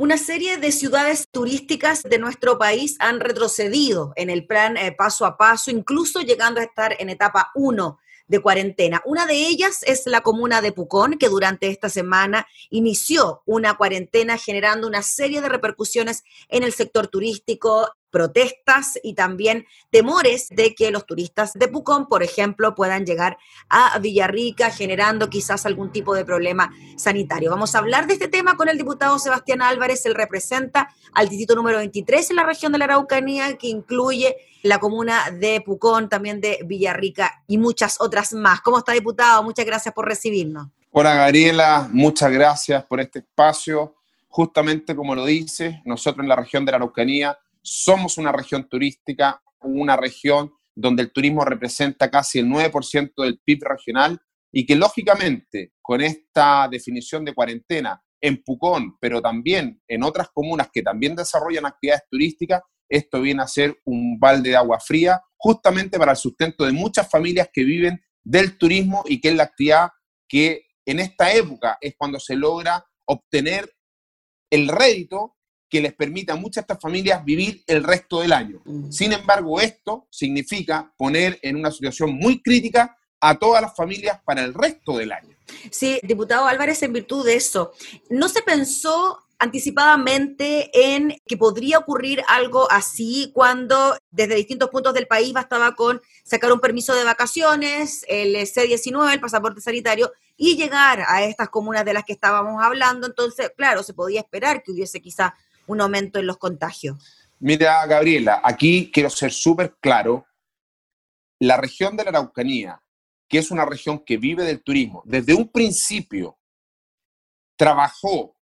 una serie de ciudades turísticas de nuestro país han retrocedido en el plan eh, paso a paso, incluso llegando a estar en etapa 1 de cuarentena. Una de ellas es la comuna de Pucón, que durante esta semana inició una cuarentena generando una serie de repercusiones en el sector turístico, protestas y también temores de que los turistas de Pucón, por ejemplo, puedan llegar a Villarrica generando quizás algún tipo de problema sanitario. Vamos a hablar de este tema con el diputado Sebastián Álvarez, él representa al distrito número 23 en la región de la Araucanía, que incluye la comuna de Pucón, también de Villarrica y muchas otras más. ¿Cómo está, diputado? Muchas gracias por recibirnos. Hola, Gabriela. Muchas gracias por este espacio. Justamente como lo dice, nosotros en la región de la Araucanía somos una región turística, una región donde el turismo representa casi el 9% del PIB regional y que lógicamente con esta definición de cuarentena en Pucón, pero también en otras comunas que también desarrollan actividades turísticas, esto viene a ser un balde de agua fría justamente para el sustento de muchas familias que viven del turismo y que es la actividad que en esta época es cuando se logra obtener el rédito que les permita a muchas de estas familias vivir el resto del año. Mm. Sin embargo, esto significa poner en una situación muy crítica a todas las familias para el resto del año. Sí, diputado Álvarez, en virtud de eso, ¿no se pensó anticipadamente en que podría ocurrir algo así cuando desde distintos puntos del país bastaba con sacar un permiso de vacaciones, el C-19, el pasaporte sanitario, y llegar a estas comunas de las que estábamos hablando? Entonces, claro, se podía esperar que hubiese quizá un aumento en los contagios. Mira, Gabriela, aquí quiero ser súper claro. La región de la Araucanía, que es una región que vive del turismo, desde un principio trabajó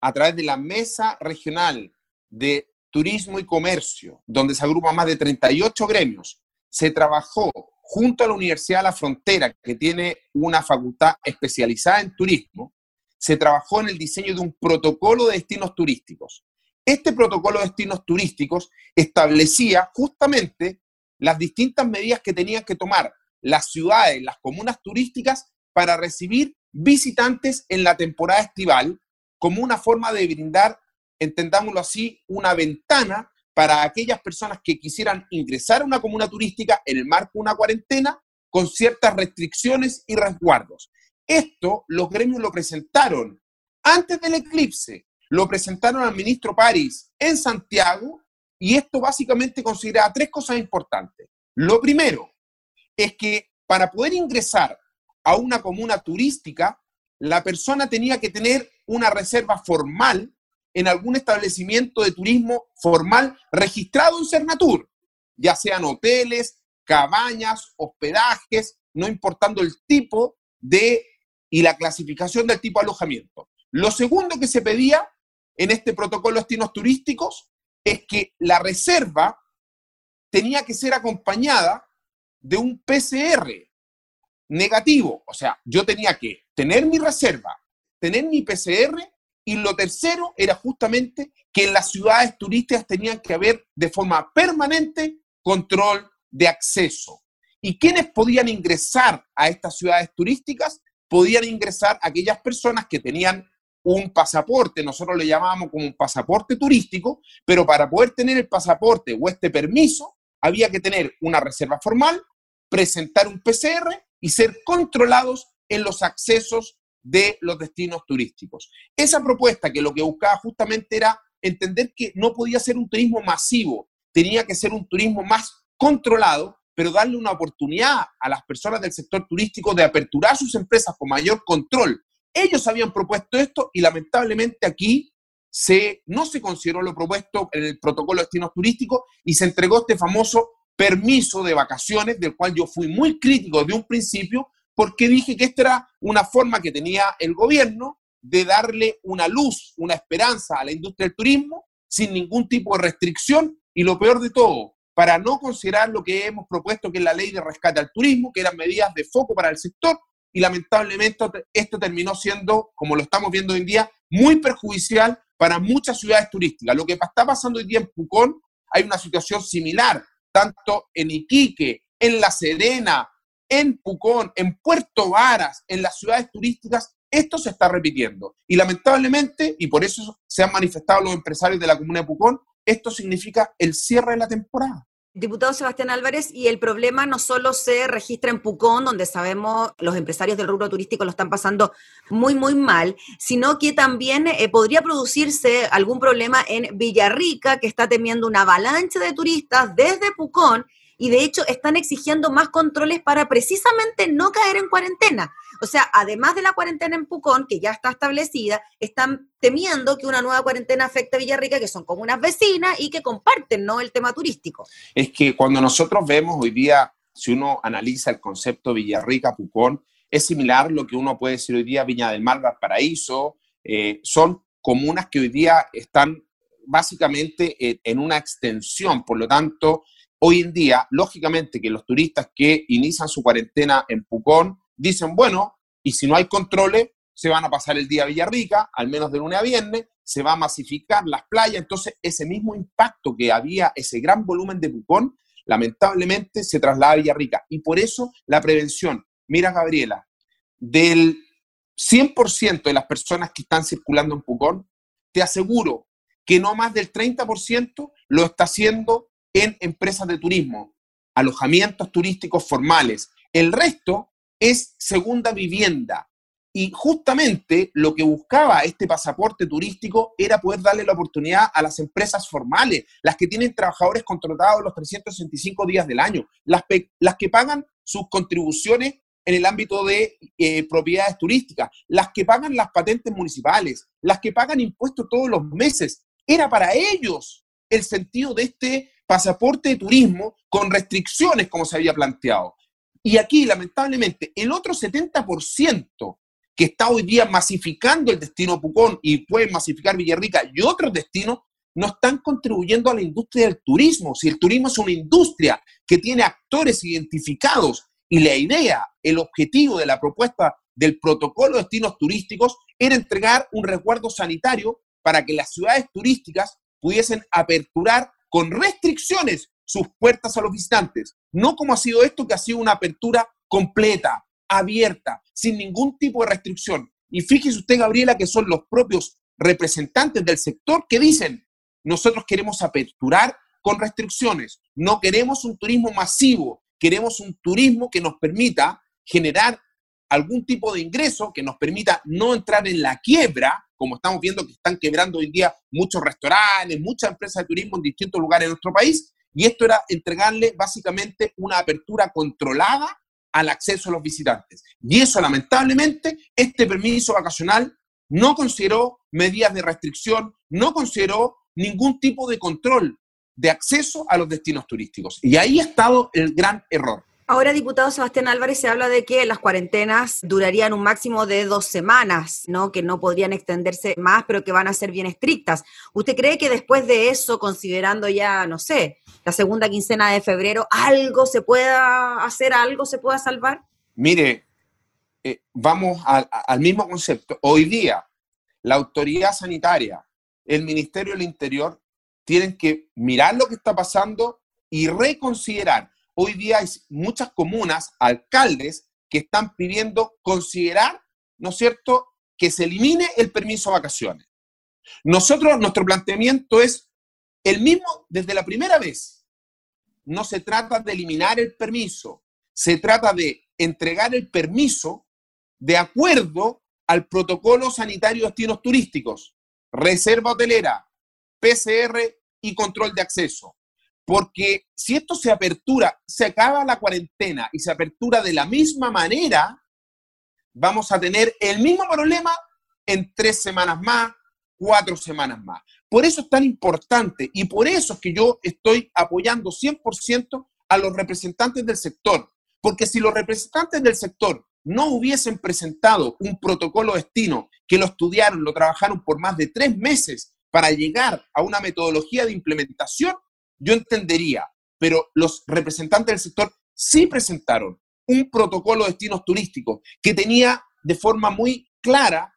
a través de la Mesa Regional de Turismo y Comercio, donde se agrupan más de 38 gremios, se trabajó junto a la Universidad de la Frontera, que tiene una facultad especializada en turismo, se trabajó en el diseño de un protocolo de destinos turísticos. Este protocolo de destinos turísticos establecía justamente las distintas medidas que tenían que tomar las ciudades, las comunas turísticas para recibir visitantes en la temporada estival como una forma de brindar, entendámoslo así, una ventana para aquellas personas que quisieran ingresar a una comuna turística en el marco de una cuarentena con ciertas restricciones y resguardos. Esto los gremios lo presentaron antes del eclipse, lo presentaron al ministro París en Santiago y esto básicamente considera tres cosas importantes. Lo primero es que para poder ingresar a una comuna turística, la persona tenía que tener una reserva formal en algún establecimiento de turismo formal registrado en Cernatur, ya sean hoteles, cabañas, hospedajes, no importando el tipo de y la clasificación del tipo alojamiento. Lo segundo que se pedía en este protocolo de destinos turísticos es que la reserva tenía que ser acompañada de un PCR negativo. O sea, yo tenía que tener mi reserva, tener mi PCR y lo tercero era justamente que en las ciudades turísticas tenían que haber de forma permanente control de acceso. ¿Y quiénes podían ingresar a estas ciudades turísticas? Podían ingresar aquellas personas que tenían un pasaporte, nosotros le llamábamos como un pasaporte turístico, pero para poder tener el pasaporte o este permiso, había que tener una reserva formal, presentar un PCR y ser controlados en los accesos de los destinos turísticos. Esa propuesta que lo que buscaba justamente era entender que no podía ser un turismo masivo, tenía que ser un turismo más controlado, pero darle una oportunidad a las personas del sector turístico de aperturar sus empresas con mayor control, ellos habían propuesto esto y lamentablemente aquí se, no se consideró lo propuesto en el protocolo de destinos turísticos y se entregó este famoso permiso de vacaciones, del cual yo fui muy crítico de un principio, porque dije que esta era una forma que tenía el gobierno de darle una luz, una esperanza a la industria del turismo sin ningún tipo de restricción. Y lo peor de todo, para no considerar lo que hemos propuesto que es la ley de rescate al turismo, que eran medidas de foco para el sector, y lamentablemente esto terminó siendo, como lo estamos viendo hoy en día, muy perjudicial para muchas ciudades turísticas. Lo que está pasando hoy día en Pucón, hay una situación similar, tanto en Iquique, en La Serena, en Pucón, en Puerto Varas, en las ciudades turísticas, Esto se está repitiendo. Y lamentablemente, y por eso se han manifestado los empresarios de la comuna de Pucón, esto significa el cierre de la temporada. Diputado Sebastián Álvarez, y el problema no solo se registra en Pucón, donde sabemos los empresarios del rubro turístico lo están pasando muy, muy mal, sino que también eh, podría producirse algún problema en Villarrica, que está temiendo una avalancha de turistas desde Pucón y de hecho están exigiendo más controles para precisamente no caer en cuarentena. O sea, además de la cuarentena en Pucón, que ya está establecida, están temiendo que una nueva cuarentena afecte a Villarrica, que son comunas vecinas y que comparten ¿no? el tema turístico. Es que cuando nosotros vemos hoy día, si uno analiza el concepto Villarrica-Pucón, es similar lo que uno puede decir hoy día Viña del Mar, Valparaíso, eh, son comunas que hoy día están básicamente en una extensión, por lo tanto, Hoy en día, lógicamente que los turistas que inician su cuarentena en Pucón dicen, bueno, y si no hay controles, se van a pasar el día a Villarrica, al menos de lunes a viernes, se va a masificar las playas, entonces ese mismo impacto que había, ese gran volumen de Pucón, lamentablemente se traslada a Villarrica. Y por eso la prevención, mira Gabriela, del 100% de las personas que están circulando en Pucón, te aseguro que no más del 30% lo está haciendo en empresas de turismo, alojamientos turísticos formales. El resto es segunda vivienda. Y justamente lo que buscaba este pasaporte turístico era poder darle la oportunidad a las empresas formales, las que tienen trabajadores contratados los 365 días del año, las, las que pagan sus contribuciones en el ámbito de eh, propiedades turísticas, las que pagan las patentes municipales, las que pagan impuestos todos los meses. Era para ellos el sentido de este pasaporte de turismo con restricciones como se había planteado. Y aquí, lamentablemente, el otro 70% que está hoy día masificando el destino Pucón y puede masificar Villarrica y otros destinos, no están contribuyendo a la industria del turismo. Si el turismo es una industria que tiene actores identificados y la idea, el objetivo de la propuesta del protocolo de destinos turísticos era entregar un resguardo sanitario para que las ciudades turísticas pudiesen aperturar con restricciones sus puertas a los visitantes, no como ha sido esto, que ha sido una apertura completa, abierta, sin ningún tipo de restricción. Y fíjese usted, Gabriela, que son los propios representantes del sector que dicen, nosotros queremos aperturar con restricciones, no queremos un turismo masivo, queremos un turismo que nos permita generar algún tipo de ingreso, que nos permita no entrar en la quiebra, como estamos viendo que están quebrando hoy día muchos restaurantes, muchas empresas de turismo en distintos lugares de nuestro país, y esto era entregarle básicamente una apertura controlada al acceso a los visitantes. Y eso, lamentablemente, este permiso vacacional no consideró medidas de restricción, no consideró ningún tipo de control de acceso a los destinos turísticos. Y ahí ha estado el gran error. Ahora, diputado Sebastián Álvarez, se habla de que las cuarentenas durarían un máximo de dos semanas, ¿no? Que no podrían extenderse más, pero que van a ser bien estrictas. ¿Usted cree que después de eso, considerando ya, no sé, la segunda quincena de febrero, algo se pueda hacer, algo se pueda salvar? Mire, eh, vamos al mismo concepto. Hoy día, la autoridad sanitaria, el Ministerio del Interior, tienen que mirar lo que está pasando y reconsiderar hoy día hay muchas comunas, alcaldes, que están pidiendo considerar, ¿no es cierto?, que se elimine el permiso de vacaciones. Nosotros, nuestro planteamiento es el mismo desde la primera vez. No se trata de eliminar el permiso, se trata de entregar el permiso de acuerdo al protocolo sanitario de destinos turísticos, reserva hotelera, PCR y control de acceso. Porque si esto se apertura, se acaba la cuarentena y se apertura de la misma manera, vamos a tener el mismo problema en tres semanas más, cuatro semanas más. Por eso es tan importante y por eso es que yo estoy apoyando 100% a los representantes del sector. Porque si los representantes del sector no hubiesen presentado un protocolo destino que lo estudiaron, lo trabajaron por más de tres meses para llegar a una metodología de implementación, yo entendería, pero los representantes del sector sí presentaron un protocolo de destinos turísticos que tenía de forma muy clara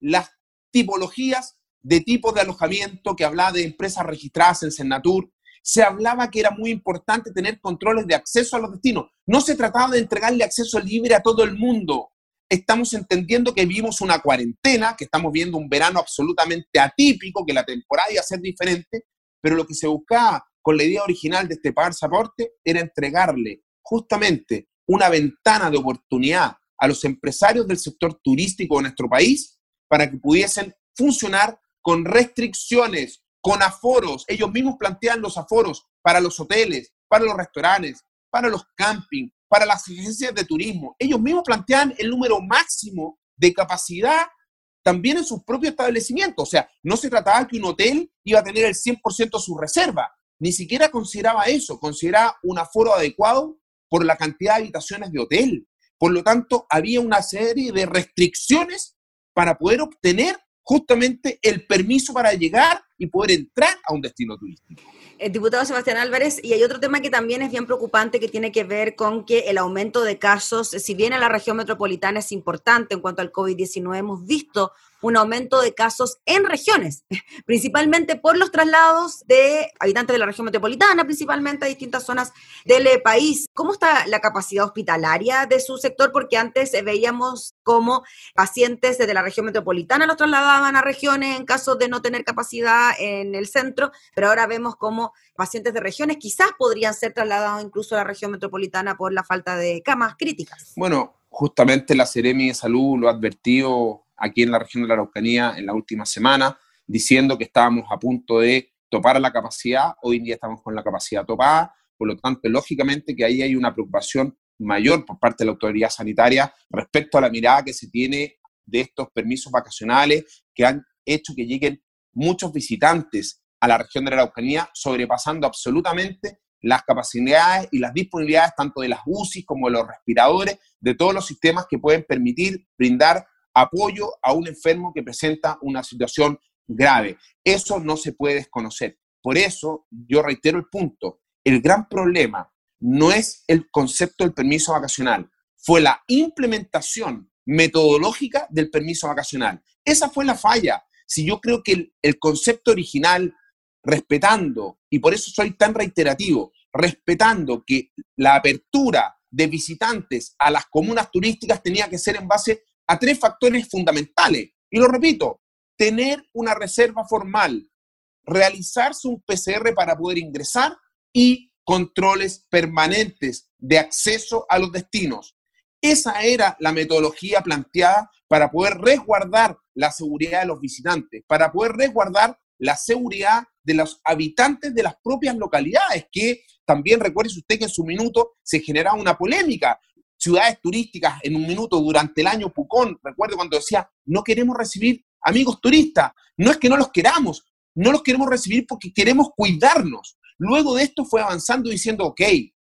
las tipologías de tipos de alojamiento, que hablaba de empresas registradas en Senatur, se hablaba que era muy importante tener controles de acceso a los destinos. No se trataba de entregarle acceso libre a todo el mundo. estamos entendiendo que vivimos una cuarentena, que estamos viendo un verano absolutamente atípico, que la temporada iba a ser diferente, pero lo que se buscaba con la idea original de este pasaporte era entregarle justamente una ventana de oportunidad a los empresarios del sector turístico de nuestro país para que pudiesen funcionar con restricciones, con aforos. Ellos mismos plantean los aforos para los hoteles, para los restaurantes, para los campings, para las agencias de turismo. Ellos mismos plantean el número máximo de capacidad también en sus propios establecimientos. O sea, no se trataba que un hotel iba a tener el 100% de su reserva. Ni siquiera consideraba eso, consideraba un aforo adecuado por la cantidad de habitaciones de hotel. Por lo tanto, había una serie de restricciones para poder obtener justamente el permiso para llegar y poder entrar a un destino turístico. El diputado Sebastián Álvarez, y hay otro tema que también es bien preocupante que tiene que ver con que el aumento de casos, si bien en la región metropolitana es importante en cuanto al COVID-19, hemos visto un aumento de casos en regiones, principalmente por los traslados de habitantes de la región metropolitana, principalmente a distintas zonas del eh, país. ¿Cómo está la capacidad hospitalaria de su sector? Porque antes eh, veíamos cómo pacientes desde la región metropolitana los trasladaban a regiones en caso de no tener capacidad en el centro, pero ahora vemos cómo pacientes de regiones quizás podrían ser trasladados incluso a la región metropolitana por la falta de camas críticas. Bueno, justamente la Seremi de Salud lo ha advertido aquí en la región de la Araucanía en la última semana, diciendo que estábamos a punto de topar la capacidad, hoy en día estamos con la capacidad topada, por lo tanto, lógicamente que ahí hay una preocupación mayor por parte de la autoridad sanitaria respecto a la mirada que se tiene de estos permisos vacacionales que han hecho que lleguen muchos visitantes a la región de la Araucanía, sobrepasando absolutamente las capacidades y las disponibilidades tanto de las UCI como de los respiradores, de todos los sistemas que pueden permitir brindar apoyo a un enfermo que presenta una situación grave. Eso no se puede desconocer. Por eso yo reitero el punto, el gran problema no es el concepto del permiso vacacional, fue la implementación metodológica del permiso vacacional. Esa fue la falla. Si yo creo que el, concepto original, respetando, y por eso soy tan reiterativo, respetando que la apertura de visitantes a las comunas turísticas tenía que ser en base a tres factores fundamentales. Y lo repito, tener una reserva formal, realizarse un PCR para poder ingresar y controles permanentes de acceso a los destinos. Esa era la metodología planteada para poder resguardar la seguridad de los visitantes, para poder resguardar la seguridad de los habitantes de las propias localidades, que también recuerde usted que en su minuto se generaba una polémica ciudades turísticas en un minuto durante el año Pucón. Recuerdo cuando decía, no queremos recibir amigos turistas. No es que no los queramos, no los queremos recibir porque queremos cuidarnos. Luego de esto fue avanzando diciendo, ok,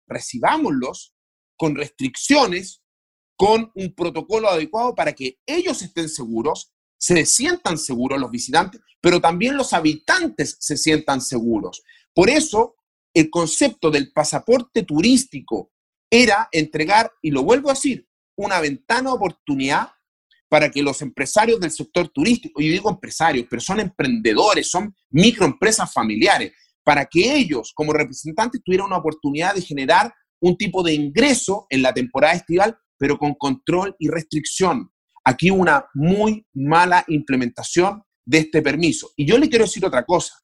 recibámoslos con restricciones, con un protocolo adecuado para que ellos estén seguros, se sientan seguros los visitantes, pero también los habitantes se sientan seguros. Por eso, el concepto del pasaporte turístico era entregar, y lo vuelvo a decir, una ventana de oportunidad para que los empresarios del sector turístico, y digo empresarios, pero son emprendedores, son microempresas familiares, para que ellos como representantes tuvieran una oportunidad de generar un tipo de ingreso en la temporada estival, pero con control y restricción. Aquí una muy mala implementación de este permiso. Y yo le quiero decir otra cosa.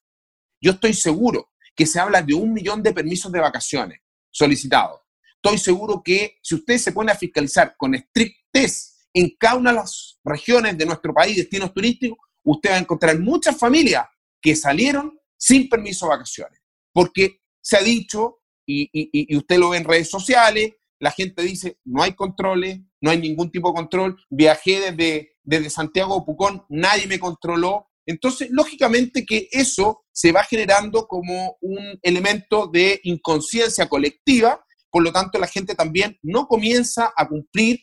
Yo estoy seguro que se habla de un millón de permisos de vacaciones solicitados estoy seguro que si usted se pone a fiscalizar con estrictez en cada una de las regiones de nuestro país, destinos turísticos, usted va a encontrar muchas familias que salieron sin permiso de vacaciones. Porque se ha dicho, y, usted lo ve en redes sociales, la gente dice, no hay controles, no hay ningún tipo de control, viajé desde, desde Santiago a Pucón, nadie me controló. Entonces, lógicamente que eso se va generando como un elemento de inconsciencia colectiva por lo tanto, la gente también no comienza a cumplir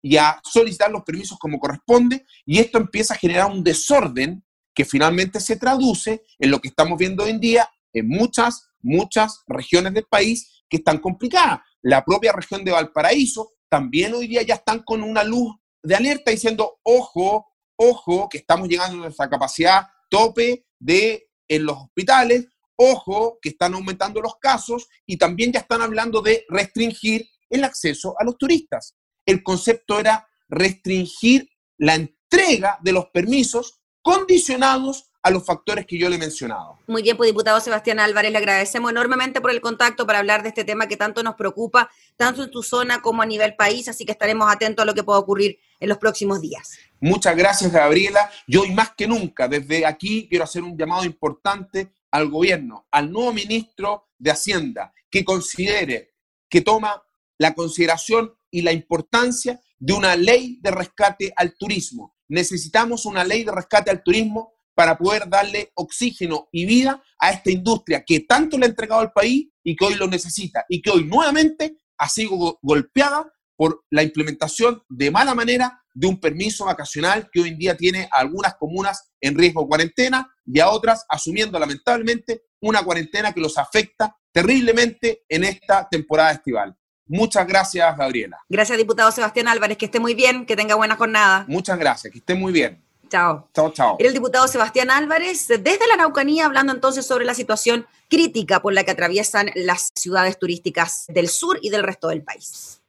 y a solicitar los permisos como corresponde, y esto empieza a generar un desorden que finalmente se traduce en lo que estamos viendo hoy en día en muchas, muchas regiones del país que están complicadas. La propia región de Valparaíso también hoy día ya están con una luz de alerta diciendo, ojo, ojo, que estamos llegando a nuestra capacidad tope de en los hospitales, Ojo que están aumentando los casos y también ya están hablando de restringir el acceso a los turistas. El concepto era restringir la entrega de los permisos condicionados a los factores que yo le he mencionado. Muy bien, pues diputado Sebastián Álvarez, le agradecemos enormemente por el contacto para hablar de este tema que tanto nos preocupa, tanto en tu zona como a nivel país, así que estaremos atentos a lo que pueda ocurrir en los próximos días. Muchas gracias, Gabriela. Yo hoy más que nunca, desde aquí quiero hacer un llamado importante al gobierno, al nuevo ministro de Hacienda, que considere, que toma la consideración y la importancia de una ley de rescate al turismo. Necesitamos una ley de rescate al turismo para poder darle oxígeno y vida a esta industria que tanto le ha entregado al país y que hoy lo necesita y que hoy nuevamente ha sido golpeada por la implementación de mala manera de un permiso vacacional que hoy en día tiene a algunas comunas en riesgo de cuarentena y a otras asumiendo lamentablemente una cuarentena que los afecta terriblemente en esta temporada estival. Muchas gracias, Gabriela. Gracias, diputado Sebastián Álvarez. Que esté muy bien, que tenga buena jornada. Muchas gracias, que esté muy bien. Chao. Chao, chao. Era el diputado Sebastián Álvarez desde la Araucanía hablando entonces sobre la situación crítica por la que atraviesan las ciudades turísticas del sur y del resto del país.